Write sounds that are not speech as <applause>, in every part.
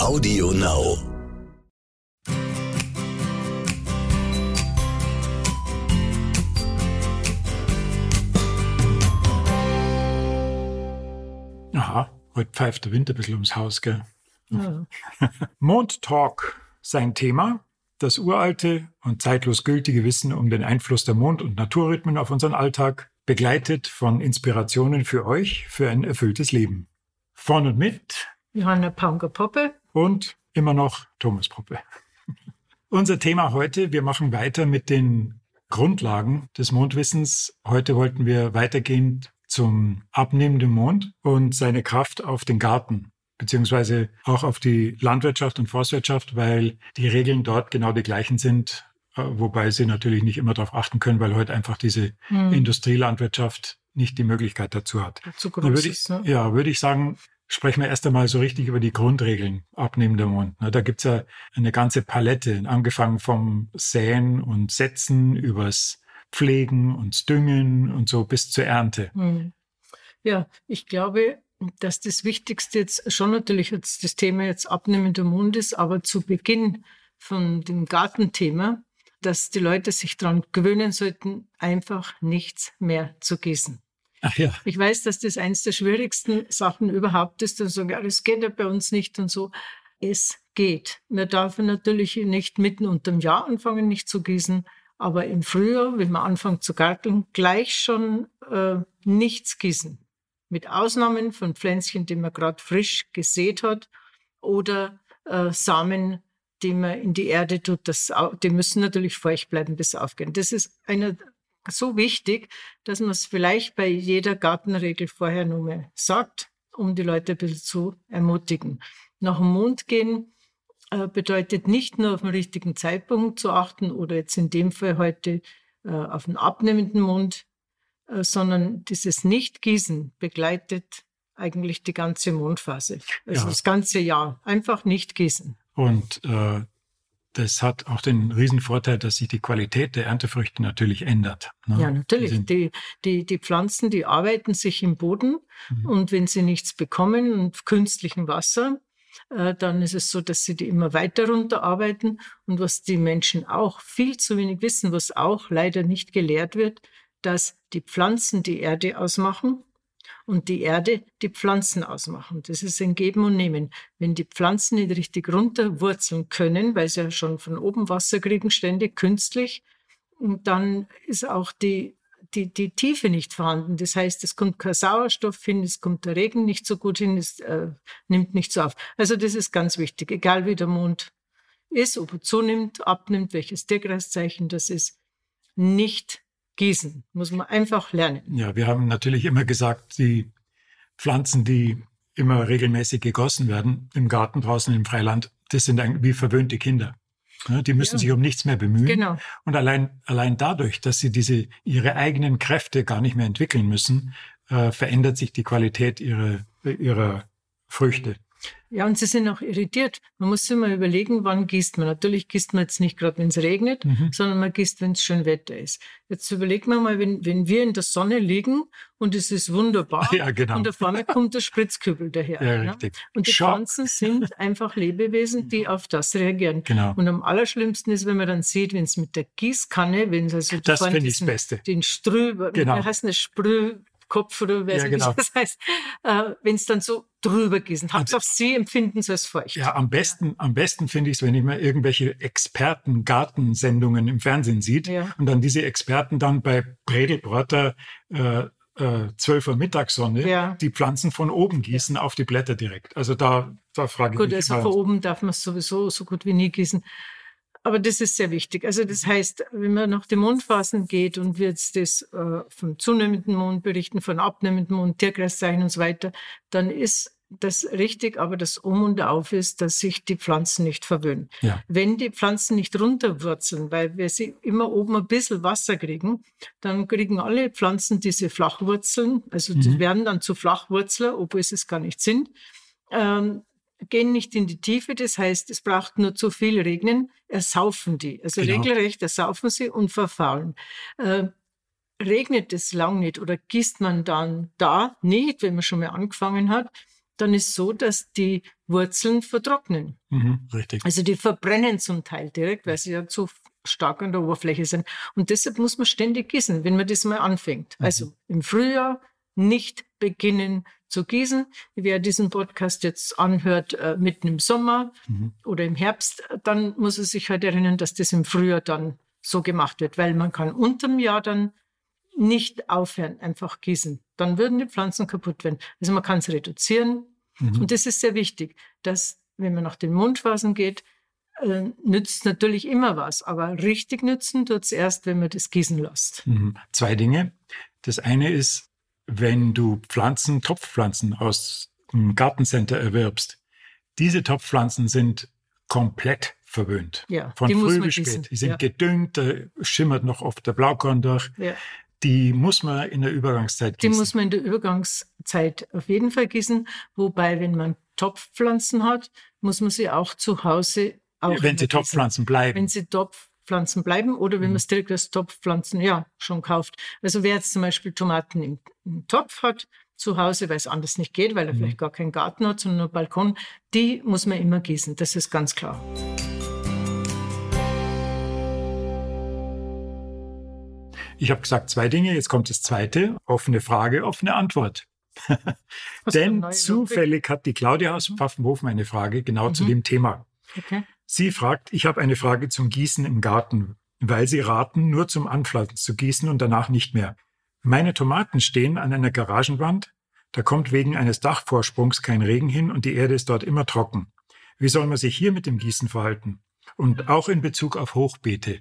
Audio Now. Aha, heute pfeift der Wind ein bisschen ums Haus, gell? Ja. <laughs> Mondtalk, sein Thema. Das uralte und zeitlos gültige Wissen um den Einfluss der Mond- und Naturrhythmen auf unseren Alltag, begleitet von Inspirationen für euch für ein erfülltes Leben. Von und mit Johanna Paunger-Poppe und immer noch Thomas Poppe. <laughs> Unser Thema heute, wir machen weiter mit den Grundlagen des Mondwissens. Heute wollten wir weitergehend zum abnehmenden Mond und seine Kraft auf den Garten beziehungsweise auch auf die Landwirtschaft und Forstwirtschaft, weil die Regeln dort genau die gleichen sind, äh, wobei sie natürlich nicht immer darauf achten können, weil heute einfach diese hm. Industrielandwirtschaft nicht die Möglichkeit dazu hat. Zu groß würde ich, ist, ne? Ja, würde ich sagen, sprechen wir erst einmal so richtig über die Grundregeln abnehmender Mond. Da gibt's ja eine ganze Palette, angefangen vom Säen und Setzen übers Pflegen und Düngen und so bis zur Ernte. Hm. Ja, ich glaube, dass das Wichtigste jetzt schon natürlich jetzt das Thema jetzt abnehmender Mond ist, aber zu Beginn von dem Gartenthema, dass die Leute sich daran gewöhnen sollten, einfach nichts mehr zu gießen. Ach ja. Ich weiß, dass das eins der schwierigsten Sachen überhaupt ist. Und sagen, ja, das geht ja bei uns nicht und so. Es geht. Man darf natürlich nicht mitten unterm Jahr anfangen, nicht zu gießen. Aber im Frühjahr, wenn man anfängt zu garteln, gleich schon äh, nichts gießen. Mit Ausnahmen von Pflänzchen, die man gerade frisch gesät hat oder äh, Samen, die man in die Erde tut. Das, die müssen natürlich feucht bleiben bis aufgehen. Das ist einer so wichtig, dass man es vielleicht bei jeder Gartenregel vorher nur mal sagt, um die Leute ein bisschen zu ermutigen. Nach dem Mond gehen äh, bedeutet nicht nur auf den richtigen Zeitpunkt zu achten oder jetzt in dem Fall heute äh, auf den abnehmenden Mond, äh, sondern dieses Nichtgießen begleitet eigentlich die ganze Mondphase, also ja. das ganze Jahr. Einfach nicht gießen. Und äh, das hat auch den Riesenvorteil, dass sich die Qualität der Erntefrüchte natürlich ändert. Ne? Ja, natürlich. Die, die, die Pflanzen, die arbeiten sich im Boden mhm. und wenn sie nichts bekommen und künstlichen Wasser, äh, dann ist es so, dass sie die immer weiter runterarbeiten. Und was die Menschen auch viel zu wenig wissen, was auch leider nicht gelehrt wird, dass die Pflanzen die Erde ausmachen und die Erde die Pflanzen ausmachen. Das ist ein Geben und Nehmen. Wenn die Pflanzen nicht richtig runterwurzeln können, weil sie ja schon von oben Wasser kriegen, ständig künstlich, dann ist auch die, die, die Tiefe nicht vorhanden. Das heißt, es kommt kein Sauerstoff hin, es kommt der Regen nicht so gut hin, es äh, nimmt nicht so auf. Also das ist ganz wichtig, egal wie der Mond ist, ob er zunimmt, abnimmt, welches Tierkreiszeichen das ist, nicht gießen. Muss man einfach lernen. Ja, wir haben natürlich immer gesagt, die Pflanzen, die immer regelmäßig gegossen werden im Garten draußen im Freiland, das sind wie verwöhnte Kinder. die müssen ja. sich um nichts mehr bemühen. Genau. Und allein, allein dadurch, dass sie diese, ihre eigenen Kräfte gar nicht mehr entwickeln müssen, äh, verändert sich die Qualität ihrer, ihrer Früchte. Ja, und sie sind auch irritiert. Man muss sich mal überlegen, wann gießt man. Natürlich gießt man jetzt nicht gerade, wenn es regnet, mhm. sondern man gießt, wenn es schön Wetter ist. Jetzt überlegen wir mal, wenn, wenn wir in der Sonne liegen und es ist wunderbar <laughs> ja, genau. und auf einmal kommt der Spritzkübel daher. Ja, ja? richtig. Und die Schock. Pflanzen sind einfach Lebewesen, die auf das reagieren. Genau. Und am allerschlimmsten ist, wenn man dann sieht, wenn es mit der Gießkanne, wenn es also das finde ich das Beste. Den Strö, genau. heißt das, Sprüh, Kopf oder weiß ja, genau. das heißt, äh, wenn es dann so drüber gießen. Hauptsache Sie empfinden es als feucht. Ja, am besten, ja. am besten finde ich es, wenn ich mal irgendwelche Experten-Gartensendungen im Fernsehen sieht ja. und dann diese Experten dann bei Bredelbrotter äh, äh, 12 Uhr Mittagssonne ja. die Pflanzen von oben gießen auf die Blätter direkt. Also da, da frage ich Gut, mich. also mal, von oben darf man es sowieso so gut wie nie gießen. Aber das ist sehr wichtig. Also das heißt, wenn man nach den Mondphasen geht und wir jetzt das äh, vom zunehmenden Mond berichten, von abnehmendem Mond, Tierkreiszeichen und so weiter, dann ist das richtig, aber das Um und Auf ist, dass sich die Pflanzen nicht verwöhnen. Ja. Wenn die Pflanzen nicht runterwurzeln, weil wir sie immer oben ein bisschen Wasser kriegen, dann kriegen alle Pflanzen diese Flachwurzeln, also die Mhm. werden dann zu Flachwurzler, obwohl sie es gar nicht sind. Ähm, gehen nicht in die Tiefe, das heißt, es braucht nur zu viel Regnen, ersaufen die. Also Genau. regelrecht ersaufen sie und verfaulen. Äh, regnet es lang nicht oder gießt man dann da nicht, wenn man schon mal angefangen hat, dann ist so, dass die Wurzeln vertrocknen. Mhm, richtig. Also die verbrennen zum Teil direkt, weil sie ja zu stark an der Oberfläche sind. Und deshalb muss man ständig gießen, wenn man das mal anfängt. Mhm. Also im Frühjahr nicht beginnen zu gießen. Wer diesen Podcast jetzt anhört, äh, mitten im Sommer Mhm. oder im Herbst, dann muss er sich halt erinnern, dass das im Frühjahr dann so gemacht wird, weil man kann unterm Jahr dann nicht aufhören, einfach gießen. Dann würden die Pflanzen kaputt werden. Also man kann es reduzieren. Mhm. Und das ist sehr wichtig, dass, wenn man nach den Mundphasen geht, äh, nützt natürlich immer was, aber richtig nützen tut es erst, wenn man das gießen lässt. Mhm. Zwei Dinge. Das eine ist, wenn du Pflanzen, Topfpflanzen aus dem Gartencenter erwirbst, diese Topfpflanzen sind komplett verwöhnt. Ja, Von die früh bis spät. Die sind Ja. gedüngt, da schimmert noch oft der Blaukorn durch. Ja. Die muss man in der Übergangszeit Die gießen. muss man in der Übergangszeit auf jeden Fall gießen. Wobei, wenn man Topfpflanzen hat, muss man sie auch zu Hause auch wenn sie. Topfpflanzen bleiben. Wenn sie Topfpflanzen bleiben oder wenn Mhm. man es direkt als Topfpflanzen ja schon kauft. Also wer jetzt zum Beispiel Tomaten im, im Topf hat zu Hause, weil es anders nicht geht, weil er Mhm. vielleicht gar keinen Garten hat, sondern nur Balkon, die muss man immer gießen. Das ist ganz klar. Ich habe gesagt zwei Dinge, jetzt kommt das zweite. Offene Frage, offene Antwort. <laughs> Denn zufällig hat die Claudia aus Pfaffenhofen eine Frage genau zu Mhm. dem Thema. Okay. Sie fragt, ich habe eine Frage zum Gießen im Garten, weil Sie raten, nur zum Anpflanzen zu gießen und danach nicht mehr. Meine Tomaten stehen an einer Garagenwand, da kommt wegen eines Dachvorsprungs kein Regen hin und die Erde ist dort immer trocken. Wie soll man sich hier mit dem Gießen verhalten? Und auch in Bezug auf Hochbeete.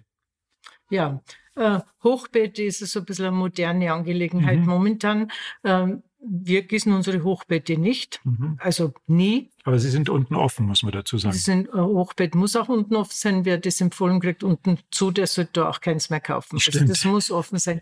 Ja, äh, Hochbeete ist so ein bisschen eine moderne Angelegenheit Mhm. momentan. Ähm, wir gießen unsere Hochbeete nicht, Mhm. also nie. Aber sie sind unten offen, muss man dazu sagen. Das sind, äh, Hochbett muss auch unten offen sein. Wer das empfohlen kriegt, unten zu, der sollte da auch keins mehr kaufen. Also Stimmt. das muss offen sein.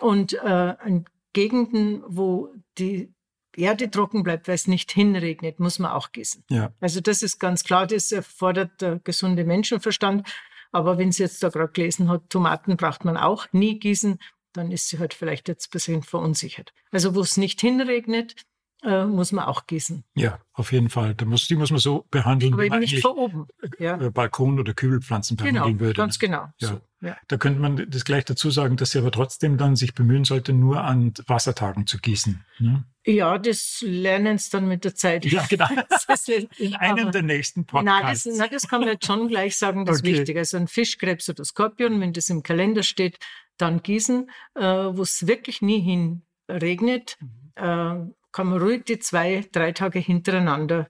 Und äh, in Gegenden, wo die Erde trocken bleibt, weil es nicht hinregnet, muss man auch gießen. Ja, Also das ist ganz klar, das erfordert der gesunde Menschenverstand. Aber wenn sie jetzt da gerade gelesen hat, Tomaten braucht man auch nie gießen, dann ist sie halt vielleicht jetzt ein bisschen verunsichert. Also wo es nicht hinregnet, äh, muss man auch gießen. ja, auf jeden Fall. Da muss, die muss man so behandeln, Aber wie man nicht von oben. Ja, äh, Balkon- oder Kübelpflanzen genau, behandeln würde. ganz genau. Ja. So, ja. Da könnte man das gleich dazu sagen, dass sie aber trotzdem dann sich bemühen sollte, nur an Wassertagen zu gießen. Ne? ja, das lernen sie dann mit der Zeit. Ja, genau. <laughs> Das ist- In einem aber- der nächsten Nein das, Podcasts. nein, das kann man jetzt schon gleich sagen, das Okay. ist wichtig. Also ein Fischkrebs oder Skorpion, wenn das im Kalender steht, dann gießen, äh, wo es wirklich nie hin regnet, Mhm. äh, kann man ruhig die zwei, drei Tage hintereinander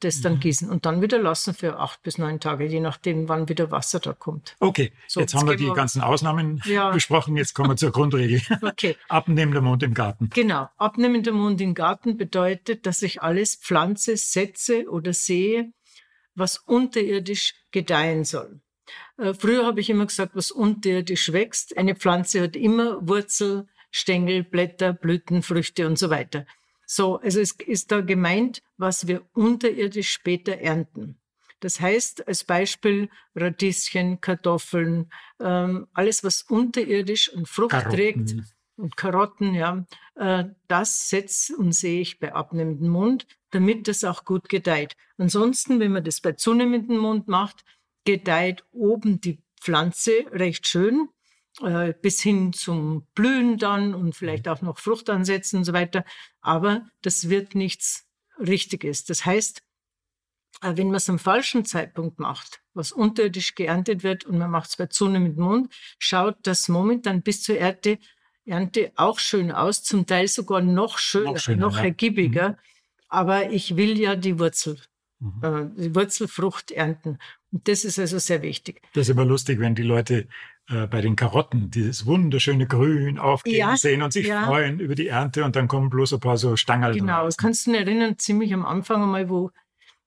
das dann Mhm. gießen und dann wieder lassen für acht bis neun Tage, je nachdem, wann wieder Wasser da kommt. Okay, So, jetzt jetzt haben wir die wir- ganzen Ausnahmen Ja. <laughs> besprochen. Jetzt kommen wir zur Grundregel. Okay, <laughs> Abnehmender Mond im Garten. genau. Abnehmender Mond im Garten bedeutet, dass ich alles pflanze, setze oder sehe, was unterirdisch gedeihen soll. Äh, Früher habe ich immer gesagt, was unterirdisch wächst. Eine Pflanze hat immer Wurzel, Stängel, Blätter, Blüten, Früchte und so weiter. So, also es ist da gemeint, was wir unterirdisch später ernten. Das heißt, als Beispiel Radieschen, Kartoffeln, ähm, alles, was unterirdisch und Frucht trägt, Karotten. und Karotten, ja, äh, das setze und sehe ich bei abnehmendem Mond, damit das auch gut gedeiht. Ansonsten, wenn man das bei zunehmendem Mond macht, gedeiht oben die Pflanze recht schön, äh, bis hin zum Blühen dann und vielleicht auch noch Frucht ansetzen und so weiter. Aber das wird nichts Richtiges. Das heißt, äh, wenn man es am falschen Zeitpunkt macht, was unterirdisch geerntet wird und man macht es bei zunehmendem Mond, schaut das momentan bis zur Ernte, Ernte auch schön aus, zum Teil sogar noch schöner, Noch noch, schöner, ja. ergiebiger. Aber ich will ja die Wurzel, Mhm. äh, die Wurzelfrucht ernten. Und das ist also sehr wichtig. Das ist immer lustig, wenn die Leute äh, bei den Karotten dieses wunderschöne Grün aufgehen Ja, sehen und sich ja. freuen über die Ernte und dann kommen bloß ein paar so Stangerl Genau, das kannst du dich erinnern, ziemlich am Anfang einmal, wo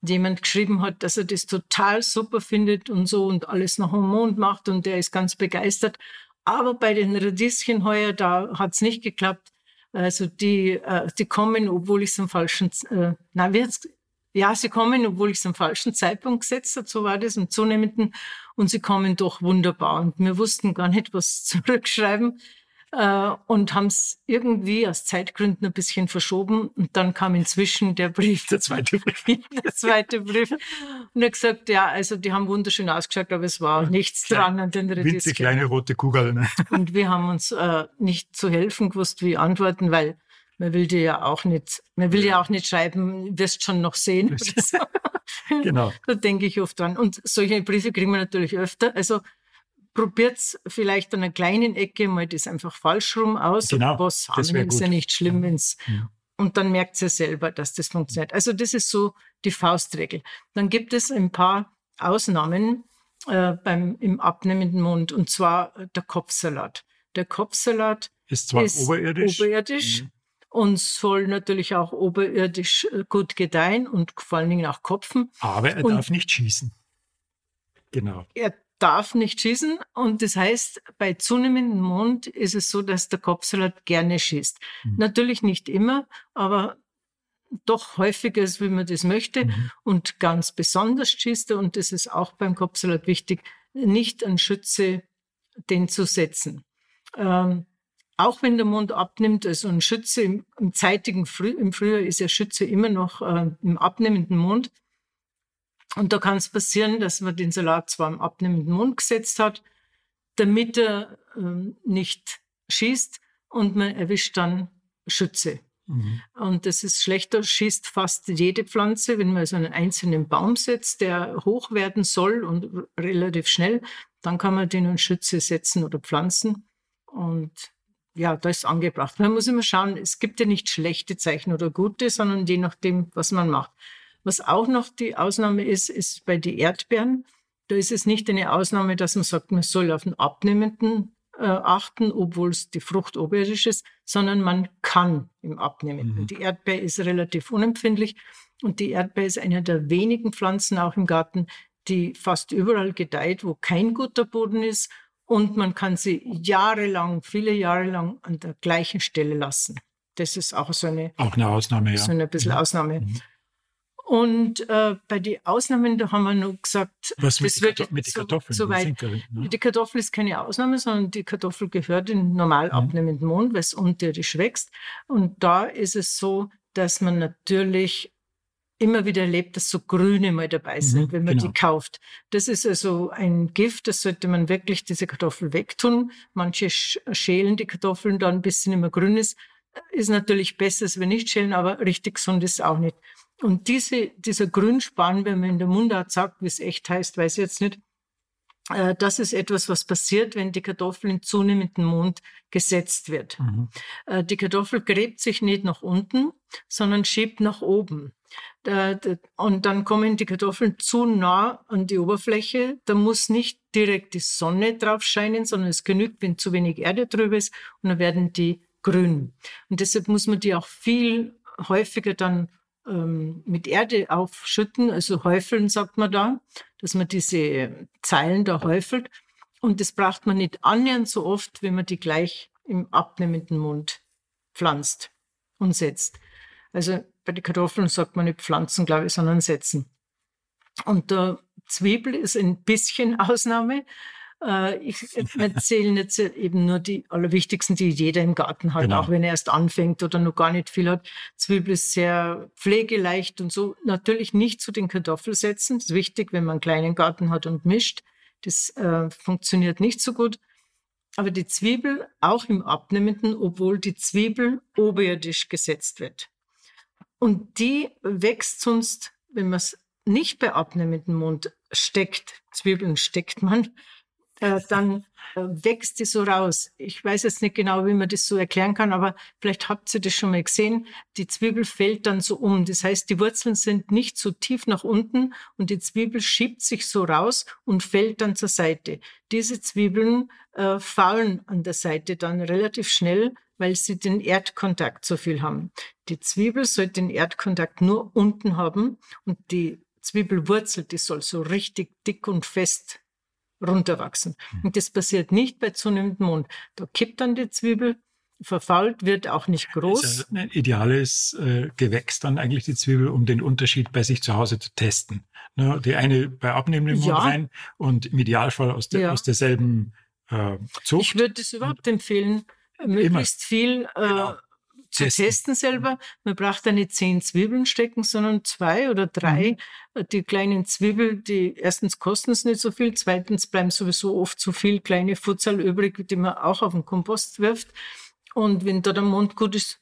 jemand geschrieben hat, dass er das total super findet und so und alles nach dem Mond macht und der ist ganz begeistert. Aber bei den Radieschen heuer, da hat's nicht geklappt. Also die, äh, die kommen, obwohl ich es am falschen, äh, nein, wie hat's, ja, sie kommen, obwohl ich es am falschen Zeitpunkt gesetzt habe, so war das, im zunehmenden, und sie kommen doch wunderbar. Und wir wussten gar nicht, was <laughs> zurückschreiben. äh, und haben es irgendwie aus Zeitgründen ein bisschen verschoben. Und dann kam inzwischen der Brief. Der zweite Brief. <laughs> der zweite Brief. Und er gesagt, ja, also die haben wunderschön ausgeschaut, aber es war nichts Klein, dran an den Redisken. Winzig kleine rote Kugel. Ne? Und wir haben uns äh, nicht zu helfen gewusst, wie antworten, weil man will dir ja auch nicht, man will ja auch nicht schreiben, wirst schon noch sehen. So. <laughs> genau. Da denke ich oft dran. Und solche Briefe kriegen wir natürlich öfter. Also probiert's vielleicht an einer kleinen Ecke mal das einfach falsch rum aus. Genau. Was haben ist ja nicht schlimm, wenn's ja. und dann merkt ihr selber, dass das funktioniert. Also das ist so die Faustregel. Dann gibt es ein paar Ausnahmen äh, beim im abnehmenden Mund und zwar der Kopfsalat. Der Kopfsalat ist zwar ist oberirdisch, oberirdisch mhm und soll natürlich auch oberirdisch äh, gut gedeihen und vor allen Dingen auch kopfen. Aber er und darf nicht schießen. Genau. Er darf nicht schießen und das heißt, bei zunehmendem Mond ist es so, dass der Kopfsalat gerne schießt. Mhm. Natürlich nicht immer, aber doch häufiger, als wie man das möchte. Mhm. Und ganz besonders schießt er, und das ist auch beim Kopfsalat wichtig, nicht an Schütze den zu setzen. Ähm, auch wenn der Mond abnimmt, also ein Schütze im, im zeitigen Früh, im Frühjahr ist ja Schütze immer noch äh, im abnehmenden Mond. Und da kann es passieren, dass man den Salat zwar im abnehmenden Mond gesetzt hat, damit er äh, nicht schießt und man erwischt dann Schütze. Mhm. Und das ist schlechter, schießt fast jede Pflanze, wenn man so einen einzelnen Baum setzt, der hoch werden soll und relativ schnell, dann kann man den in Schütze setzen oder pflanzen. Und ja, da ist angebracht. Man muss immer schauen, es gibt ja nicht schlechte Zeichen oder gute, sondern je nachdem, was man macht. Was auch noch die Ausnahme ist, ist bei den Erdbeeren. Da ist es nicht eine Ausnahme, dass man sagt, man soll auf den Abnehmenden äh, achten, obwohl es die Frucht oberirdisch ist, sondern man kann im Abnehmenden. Mhm. Die Erdbeere ist relativ unempfindlich und die Erdbeere ist eine der wenigen Pflanzen auch im Garten, die fast überall gedeiht, wo kein guter Boden ist und man kann sie jahrelang, viele Jahre lang an der gleichen Stelle lassen. Das ist auch so eine, auch eine Ausnahme, ja. So eine bisschen ja. Ausnahme. Mhm. Und äh, bei den Ausnahmen, da haben wir nur gesagt, was mit, das mit den Kartoffeln? So, so weit. Ne? Die Kartoffel ist keine Ausnahme, sondern die Kartoffel gehört in normal mhm. abnehmenden Mond, weil es unterirdisch wächst. Und da ist es so, dass man natürlich immer wieder erlebt, dass so Grüne mal dabei sind, mhm, wenn man genau. die kauft. Das ist also ein Gift, das sollte man wirklich diese Kartoffel wegtun. Manche schälen die Kartoffeln dann, bis sie nicht mehr grün ist. Ist natürlich besser, als wenn nicht schälen, aber richtig gesund ist es auch nicht. Und diese, dieser Grünspan, wenn man in der Mundart sagt, wie es echt heißt, weiß ich jetzt nicht, das ist etwas, was passiert, wenn die Kartoffel in zunehmenden Mond gesetzt wird. Mhm. Äh, die Kartoffel gräbt sich nicht nach unten, sondern schiebt nach oben. Und dann kommen die Kartoffeln zu nah an die Oberfläche. Da muss nicht direkt die Sonne drauf scheinen, sondern es genügt, wenn zu wenig Erde drüber ist und dann werden die grün. Und deshalb muss man die auch viel häufiger dann ähm, mit Erde aufschütten, also häufeln sagt man da, dass man diese Zeilen da häufelt. Und das braucht man nicht annähernd so oft, wenn man die gleich im abnehmenden Mund pflanzt und setzt. Also bei den Kartoffeln sagt man nicht pflanzen, glaube ich, sondern setzen. Und der Zwiebel ist ein bisschen <laughs> Ausnahme. Äh, ich <laughs> erzähle jetzt eben nur die allerwichtigsten, die jeder im Garten hat, genau. auch wenn er erst anfängt oder noch gar nicht viel hat. Zwiebel ist sehr pflegeleicht und so. Natürlich nicht zu den Kartoffeln setzen. Das ist wichtig, wenn man einen kleinen Garten hat und mischt. Das äh, funktioniert nicht so gut. Aber die Zwiebel auch im Abnehmenden, obwohl die Zwiebel oberirdisch gesetzt wird. Und die wächst sonst, wenn man es nicht bei abnehmendem Mund steckt, Zwiebeln steckt man, äh, dann äh, wächst die so raus. Ich weiß jetzt nicht genau, wie man das so erklären kann, aber vielleicht habt ihr das schon mal gesehen. Die Zwiebel fällt dann so um. Das heißt, die Wurzeln sind nicht so tief nach unten und die Zwiebel schiebt sich so raus und fällt dann zur Seite. Diese Zwiebeln äh, faulen an der Seite dann relativ schnell, weil sie den Erdkontakt so viel haben. Die Zwiebel sollte den Erdkontakt nur unten haben und die Zwiebelwurzel, die soll so richtig dick und fest runterwachsen. Hm. Und das passiert nicht bei zunehmendem Mond. Da kippt dann die Zwiebel, verfault, wird auch nicht groß. Das ist ein ideales äh, Gewächs dann eigentlich die Zwiebel, um den Unterschied bei sich zu Hause zu testen. Ne, die eine bei abnehmendem Mond ja. rein und im Idealfall aus, der, ja. aus derselben äh, Zucht. Ich würde es überhaupt empfehlen, möglichst viel äh, genau. Zu testen. testen. selber. Man braucht da nicht zehn Zwiebeln stecken, sondern zwei oder drei. Mhm. Die kleinen Zwiebeln, die erstens kosten es nicht so viel, zweitens bleiben sowieso oft zu viel kleine Futsal übrig, die man auch auf den Kompost wirft. Und wenn da der Mond gut ist,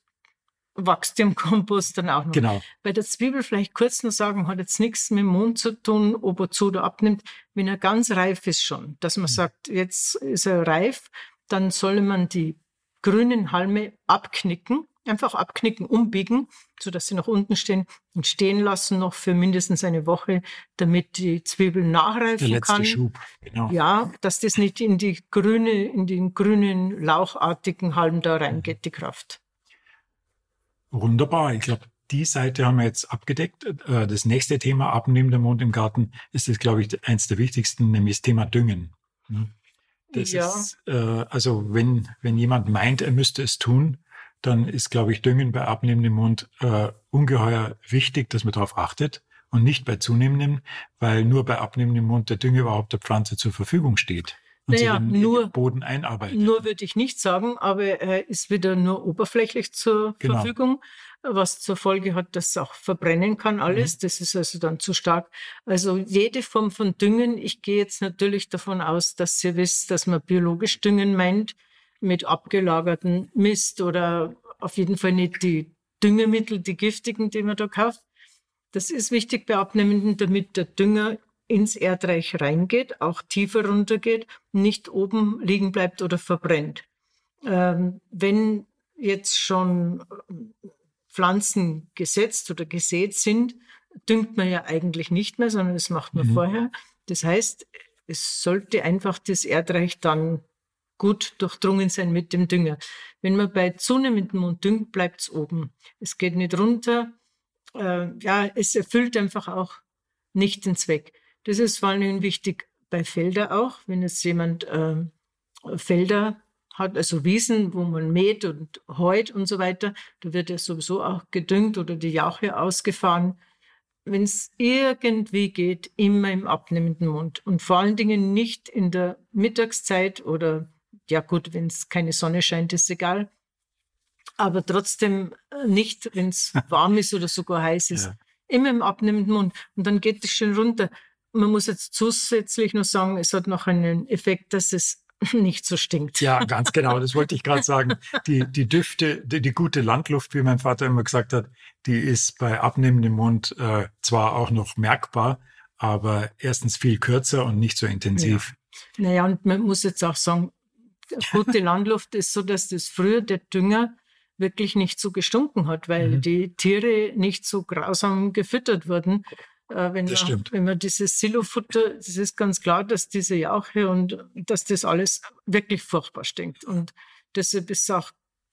wächst im Kompost dann auch noch. Genau. Bei der Zwiebel vielleicht kurz noch sagen, hat jetzt nichts mit dem Mond zu tun, ob er zu oder abnimmt. Wenn er ganz reif ist schon, dass man mhm. sagt, jetzt ist er reif, dann soll man die grünen Halme abknicken, einfach abknicken, umbiegen, so dass sie nach unten stehen und stehen lassen noch für mindestens eine Woche, damit die Zwiebel nachreifen Der letzte kann. Schub, genau. Ja, dass das nicht in die grüne, in den grünen lauchartigen Halm da reingeht, die Kraft. Wunderbar. Ich glaube, die Seite haben wir jetzt abgedeckt. Äh, das nächste Thema, Abnehmen der Mond im Garten, ist das, glaube ich, eins der wichtigsten, nämlich das Thema Düngen. Das ja. ist, äh, also wenn, wenn jemand meint, er müsste es tun, dann ist, glaube ich, Düngen bei abnehmendem Mond äh, ungeheuer wichtig, dass man darauf achtet und nicht bei zunehmendem, weil nur bei abnehmendem Mond der Dünger überhaupt der Pflanze zur Verfügung steht und naja, sie nur, den Boden einarbeitet. Nur würde ich nicht sagen, aber er ist wieder nur oberflächlich zur genau. Verfügung, was zur Folge hat, dass es auch verbrennen kann alles. Mhm. Das ist also dann zu stark. Also jede Form von Düngen, ich gehe jetzt natürlich davon aus, dass ihr wisst, dass man biologisch Düngen meint, mit abgelagerten Mist oder auf jeden Fall nicht die Düngemittel, die giftigen, die man da kauft. Das ist wichtig bei Abnehmenden, damit der Dünger ins Erdreich reingeht, auch tiefer runtergeht, nicht oben liegen bleibt oder verbrennt. Ähm, wenn jetzt schon äh, Pflanzen gesetzt oder gesät sind, düngt man ja eigentlich nicht mehr, sondern das macht man mhm. vorher. Das heißt, es sollte einfach das Erdreich dann gut durchdrungen sein mit dem Dünger. Wenn man bei zunehmendem Mund düngt, bleibt es oben. Es geht nicht runter. Äh, ja, es erfüllt einfach auch nicht den Zweck. Das ist vor allem wichtig bei Felder auch, wenn jetzt jemand äh, Felder hat, also Wiesen, wo man mäht und heut und so weiter, da wird ja sowieso auch gedüngt oder die Jauche ausgefahren. Wenn es irgendwie geht, immer im abnehmenden Mund und vor allen Dingen nicht in der Mittagszeit oder ja gut, wenn es keine Sonne scheint, ist egal. Aber trotzdem äh, nicht, wenn es <laughs> warm ist oder sogar heiß ist. Ja. Immer im abnehmenden Mund. Und dann geht es schön runter. Man muss jetzt zusätzlich noch sagen, es hat noch einen Effekt, dass es <laughs> nicht so stinkt. Ja, ganz genau. Das wollte ich gerade sagen. <laughs> Die, die Düfte, die, die, gute Landluft, wie mein Vater immer gesagt hat, die ist bei abnehmendem Mund äh, zwar auch noch merkbar, aber erstens viel kürzer und nicht so intensiv. Ja. Naja, und man muss jetzt auch sagen, gute Landluft ist so, dass das früher der Dünger wirklich nicht so gestunken hat, weil mhm. die Tiere nicht so grausam gefüttert wurden. Äh, wenn, das man, wenn man dieses Silofutter, das ist ganz klar, dass diese Jauche und dass das alles wirklich furchtbar stinkt. Und deshalb ist es auch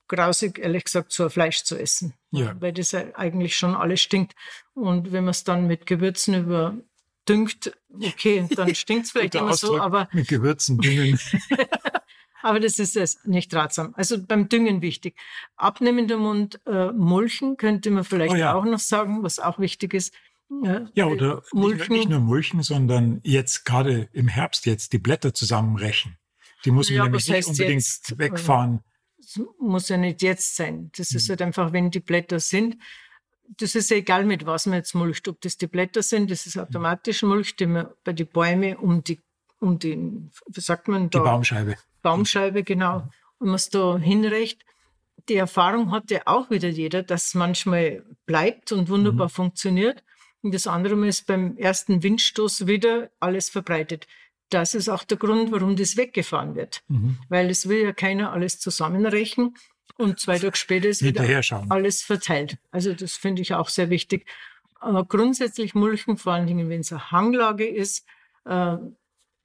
grausig, ehrlich gesagt, so ein Fleisch zu essen. Ja. Weil das eigentlich schon alles stinkt. Und wenn man es dann mit Gewürzen überdüngt, okay, dann stinkt es <laughs> vielleicht immer Ausdruck so, aber. Mit Gewürzen düngen. <laughs> aber das ist es nicht ratsam. Also beim Düngen wichtig. Abnehmender Mund, äh, Mulchen könnte man vielleicht oh ja. auch noch sagen, was auch wichtig ist. Ja, ja oder Mulchen. nicht nur Mulchen, sondern jetzt gerade im Herbst jetzt die Blätter zusammenrechen. Die muss man ja, nämlich nicht unbedingt jetzt, äh, wegfahren. muss ja nicht jetzt sein. Das hm. ist halt einfach, wenn die Blätter sind. Das ist ja egal, mit was man jetzt mulcht. Ob das die Blätter sind, das ist automatisch Mulch, die man bei den Bäumen um die, um den, wie sagt man da? Die Baumscheibe. Baumscheibe, genau. Und man es da hinrecht. Die Erfahrung hat ja auch wieder jeder, dass es manchmal bleibt und wunderbar mhm. funktioniert. Und das andere ist beim ersten Windstoß wieder alles verbreitet. Das ist auch der Grund, warum das weggefahren wird. Mhm. Weil es will ja keiner alles zusammenrechnen und zwei Tage später ist wieder alles verteilt. Also das finde ich auch sehr wichtig. Aber grundsätzlich Mulchen, vor allen Dingen, wenn es eine Hanglage ist, äh,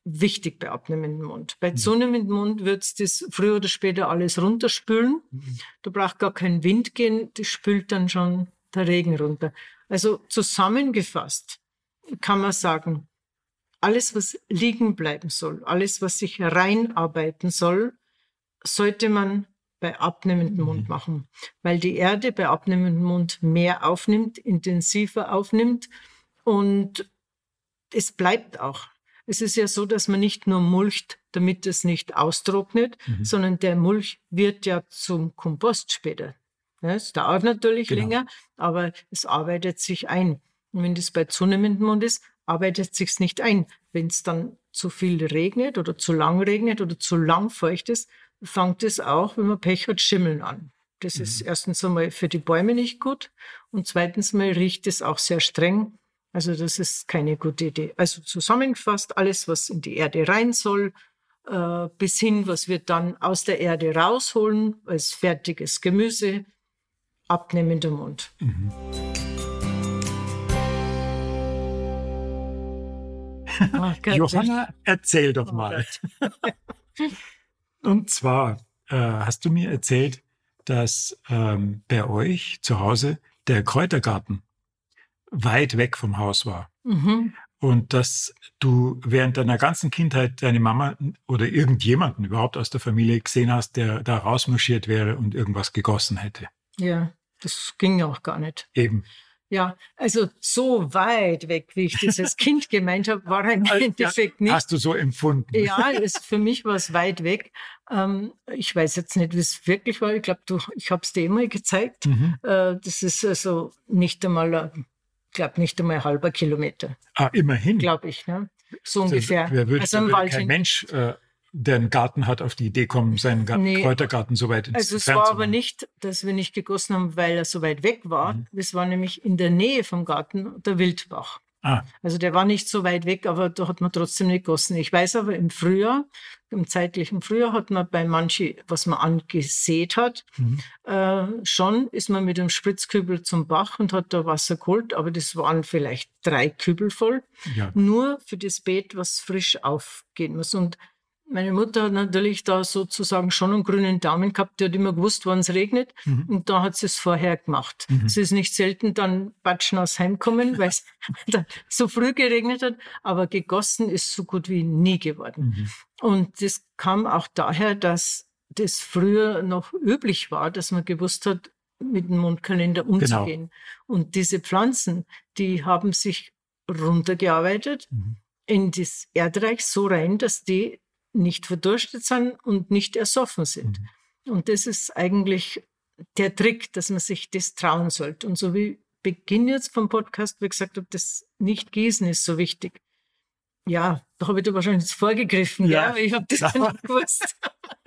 wichtig bei abnehmendem Mund. Bei mhm. zunehmendem Mund wird es das früher oder später alles runterspülen. Mhm. Da braucht gar kein Wind gehen, das spült dann schon der Regen runter. Also zusammengefasst kann man sagen, alles, was liegen bleiben soll, alles, was sich reinarbeiten soll, sollte man bei abnehmendem Mund mhm. machen, weil die Erde bei abnehmendem Mund mehr aufnimmt, intensiver aufnimmt und es bleibt auch. Es ist ja so, dass man nicht nur mulcht, damit es nicht austrocknet, mhm. sondern der Mulch wird ja zum Kompost später. Ja, es dauert natürlich genau. länger, aber es arbeitet sich ein. Und wenn das bei zunehmendem Mond ist, arbeitet es nicht ein. Wenn es dann zu viel regnet oder zu lang regnet oder zu lang feucht ist, fängt es auch, wenn man Pech hat, Schimmeln an. Das mhm. ist erstens einmal für die Bäume nicht gut und zweitens mal riecht es auch sehr streng. Also das ist keine gute Idee. Also zusammengefasst, alles, was in die Erde rein soll, äh, bis hin, was wir dann aus der Erde rausholen als fertiges Gemüse, abnehmender Mund. Mhm. Oh Johanna, erzähl doch mal. <laughs> Und zwar äh, hast du mir erzählt, dass ähm, bei euch zu Hause der Kräutergarten weit weg vom Haus war. Mhm. Und dass du während deiner ganzen Kindheit deine Mama oder irgendjemanden überhaupt aus der Familie gesehen hast, der da rausmarschiert wäre und irgendwas gegossen hätte. Ja, das ging auch gar nicht. Eben. Ja, also so weit weg, wie ich <laughs> das als Kind gemeint habe, war er im Endeffekt nicht. Hast du so empfunden? Ja, es, für mich war es weit weg. Ähm, ich weiß jetzt nicht, wie es wirklich war. Ich glaube, ich habe es dir immer gezeigt. Mhm. Äh, das ist also nicht einmal, ich glaube, nicht einmal ein halber Kilometer. Ah, immerhin. Glaube ich, ne? So ungefähr. Wer würde, also würde kein Mensch äh, der einen Garten hat, auf die Idee kommen, seinen Garten, nee, Kräutergarten so weit ins Also es war aber nicht, dass wir nicht gegossen haben, weil er so weit weg war. Mhm. Es war nämlich in der Nähe vom Garten der Wildbach. Ah. Also der war nicht so weit weg, aber da hat man trotzdem nicht gegossen. Ich weiß aber im Frühjahr, im zeitlichen Frühjahr hat man bei manchen, was man angesät hat, mhm. äh, schon ist man mit einem Spritzkübel zum Bach und hat da Wasser geholt, aber das waren vielleicht drei Kübel voll, ja. nur für das Beet, was frisch aufgehen muss. Und meine Mutter hat natürlich da sozusagen schon einen grünen Daumen gehabt, die hat immer gewusst, wann es regnet. Mhm. Und da hat sie es vorher gemacht. Mhm. Es ist nicht selten dann Batschen aus Heimkommen, weil es <laughs> so früh geregnet hat, aber gegossen ist so gut wie nie geworden. Mhm. Und das kam auch daher, dass das früher noch üblich war, dass man gewusst hat, mit dem Mondkalender umzugehen. Genau. Und diese Pflanzen, die haben sich runtergearbeitet mhm. in das Erdreich so rein, dass die nicht verdurstet sind und nicht ersoffen sind. Mhm. Und das ist eigentlich der Trick, dass man sich das trauen sollte. Und so wie Beginn jetzt vom Podcast, wie gesagt habe, das Nicht-Gießen ist so wichtig. Ja, da habe ich da wahrscheinlich jetzt vorgegriffen. Ja, ja ich habe das ja. <laughs> nicht gewusst.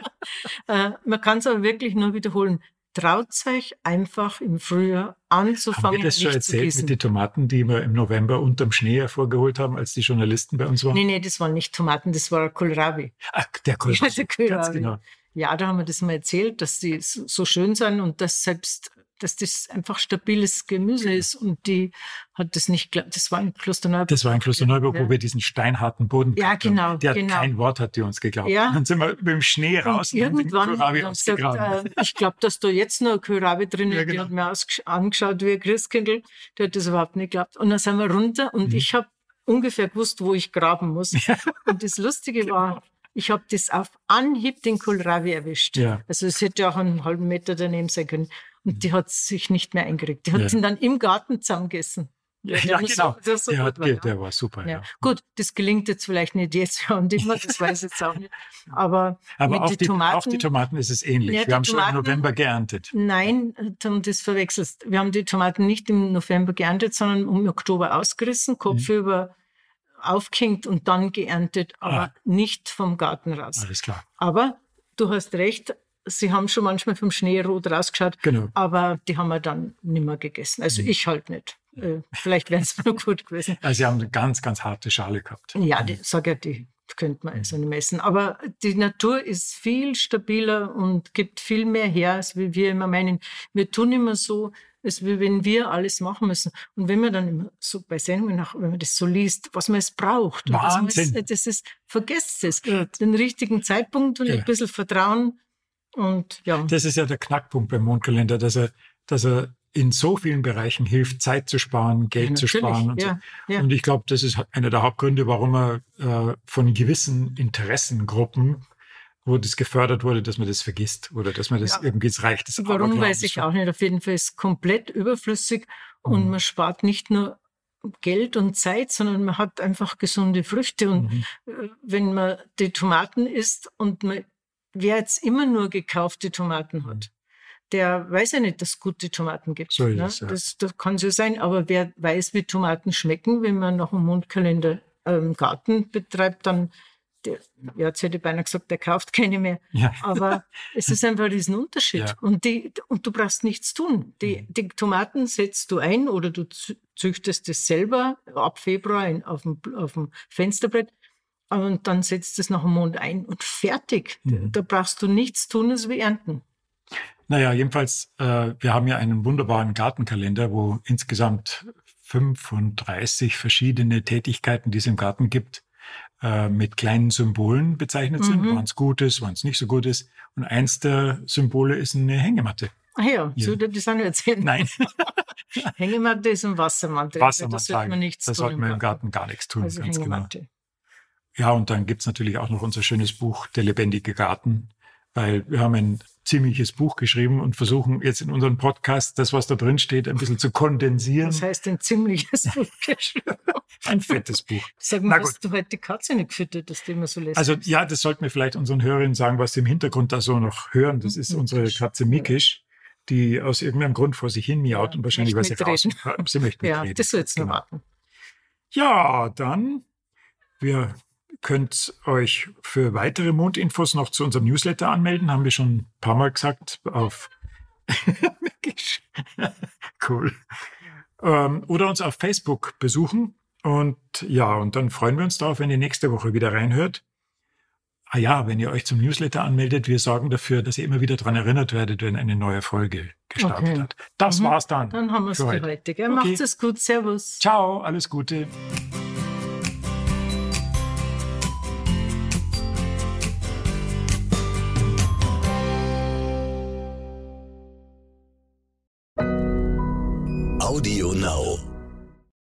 <laughs> äh, man kann es aber wirklich nur wiederholen traut euch einfach im Frühjahr anzufangen. Haben wir das schon erzählt mit den Tomaten, die wir im November unterm Schnee hervorgeholt haben, als die Journalisten bei uns waren? Nee, nee, das waren nicht Tomaten, das war Kohlrabi. Ach, der Kohlrabi. Ja, <laughs> der Kohlrabi. Ganz genau. Ja, da haben wir das mal erzählt, dass die so schön sind und dass selbst dass das einfach stabiles Gemüse ist und die hat das nicht, das war ein Klosterneuburg. Das war ein Klosterneuburg, ja. wo wir diesen steinharten Boden Ja, genau. Hat genau. kein Wort, hat die uns geglaubt. Ja. Dann sind wir mit dem Schnee raus und irgendwann haben gesagt, äh, ich glaube, dass da jetzt noch ein Kohlrabi drin ist. Ja, genau. Die hat mir angeschaut wie ein Christkindl. Die hat das überhaupt nicht geglaubt. Und dann sind wir runter und mhm. ich habe ungefähr gewusst, wo ich graben muss. Ja. Und das Lustige war, genau. Ich habe das auf Anhieb den Kohlrabi erwischt. Ja. Also es hätte auch einen halben Meter daneben sein können. Und die hat sich nicht mehr eingekriegt. Die hat ja. ihn dann im Garten zusammengegessen. Ja, ja genau. So, so der, hat, war, der, war super. Ja. Gut, das gelingt jetzt vielleicht nicht jetzt und immer, das weiß ich jetzt auch nicht. Aber, Aber auch, die Tomaten, auch die Tomaten ist es ähnlich. Wir haben Tomaten, schon im November geerntet. Nein, du das verwechselst. Wir haben die Tomaten nicht im November geerntet, sondern im Oktober ausgerissen, Kopf mhm. über aufgehängt und dann geerntet, aber ah. nicht vom Garten raus. Alles klar. Aber du hast recht, sie haben schon manchmal vom Schnee rot rausgeschaut, genau. aber die haben wir dann nicht mehr gegessen. Also mhm. ich halt nicht. Äh, vielleicht wären es nur gut gewesen. Also sie haben eine ganz, ganz harte Schale gehabt. Ja, die, sag ja, die könnte man also nicht messen. Aber die Natur ist viel stabiler und gibt viel mehr her, als wie wir immer meinen. Wir tun immer so, als wenn wir alles machen müssen. Und wenn man dann immer so bei Sendungen, nach, wenn man das so liest, was man es braucht, Wahnsinn. Es, das ist, vergesst es. Den richtigen Zeitpunkt und ja. ein bisschen Vertrauen und ja. Das ist ja der Knackpunkt beim Mondkalender, dass er, dass er in so vielen Bereichen hilft, Zeit zu sparen, Geld ja, zu sparen. Und, ja, so. ja. und ich glaube, das ist einer der Hauptgründe, warum er äh, von gewissen Interessengruppen, wo das gefördert wurde, dass man das vergisst oder dass man das irgendwie es reicht. Das warum weiß ich auch nicht. Auf jeden Fall ist es komplett überflüssig mhm. und man spart nicht nur Geld und Zeit, sondern man hat einfach gesunde Früchte. Und mhm. Äh, wenn man die Tomaten isst und man, wer jetzt immer nur gekaufte Tomaten hat, der weiß ja nicht, dass es gute Tomaten gibt. So ne? es, ja. das, das kann so sein, aber wer weiß, wie Tomaten schmecken, wenn man nach einem Mondkalender ähm, Garten betreibt, dann der, ja, jetzt hätte ich beinahe gesagt, der kauft keine mehr. Ja. Aber es ist einfach ein Riesenunterschied. Ja. Und, die, und du brauchst nichts tun. Die, mhm. die Tomaten setzt du ein oder du züchtest es selber ab Februar in, auf, dem, auf dem Fensterbrett und dann setzt es nach dem Mond ein und fertig. Mhm. Da brauchst du nichts tun als wie ernten. Naja, jedenfalls, äh, wir haben ja einen wunderbaren Gartenkalender, wo insgesamt 35 verschiedene Tätigkeiten, die es im Garten gibt, äh, mit kleinen Symbolen bezeichnet sind, mhm. wann es gut ist, wann es nicht so gut ist. Und eins der Symbole ist eine Hängematte. Ah ja, ja. so das auch nicht erzählen. Nein. <laughs> Hängematte ist ein Wassermantel. Wassermantel. Das sollte man nichts da tun. Da sollte man im Garten gar nichts tun, also ganz genau. Hängematte. genau. Ja, und dann gibt's natürlich auch noch unser schönes Buch Der lebendige Garten, weil wir haben ein ziemliches Buch geschrieben und versuchen jetzt in unserem Podcast das, was da drin steht, ein bisschen zu kondensieren. Das heißt ein ziemliches Buch geschrieben. ein fettes Buch. Sag mal, hast du heute die Katze nicht gefüttert, dass die immer so lässt? Also ja, das sollten wir vielleicht unseren Hörerinnen sagen, was sie im Hintergrund da so noch hören. Das ist unsere Katze Mikisch, die aus irgendeinem Grund vor sich hin miaut ja, und wahrscheinlich, weil sie raus, sie möchte Ja, das soll jetzt noch genau. warten. Ja, dann wir könnt euch für weitere Mondinfos noch zu unserem Newsletter anmelden, haben wir schon ein paar Mal gesagt, auf <laughs> cool. Ähm, oder uns auf Facebook besuchen. Und ja, und dann freuen wir uns darauf, wenn ihr nächste Woche wieder reinhört. Ah ja, wenn ihr euch zum Newsletter anmeldet, wir sorgen dafür, dass ihr immer wieder daran erinnert werdet, wenn eine neue Folge gestartet okay. hat. Das mhm. war's dann. Dann haben wir es für heute. heute okay. Macht es gut. Servus. Ciao, alles Gute.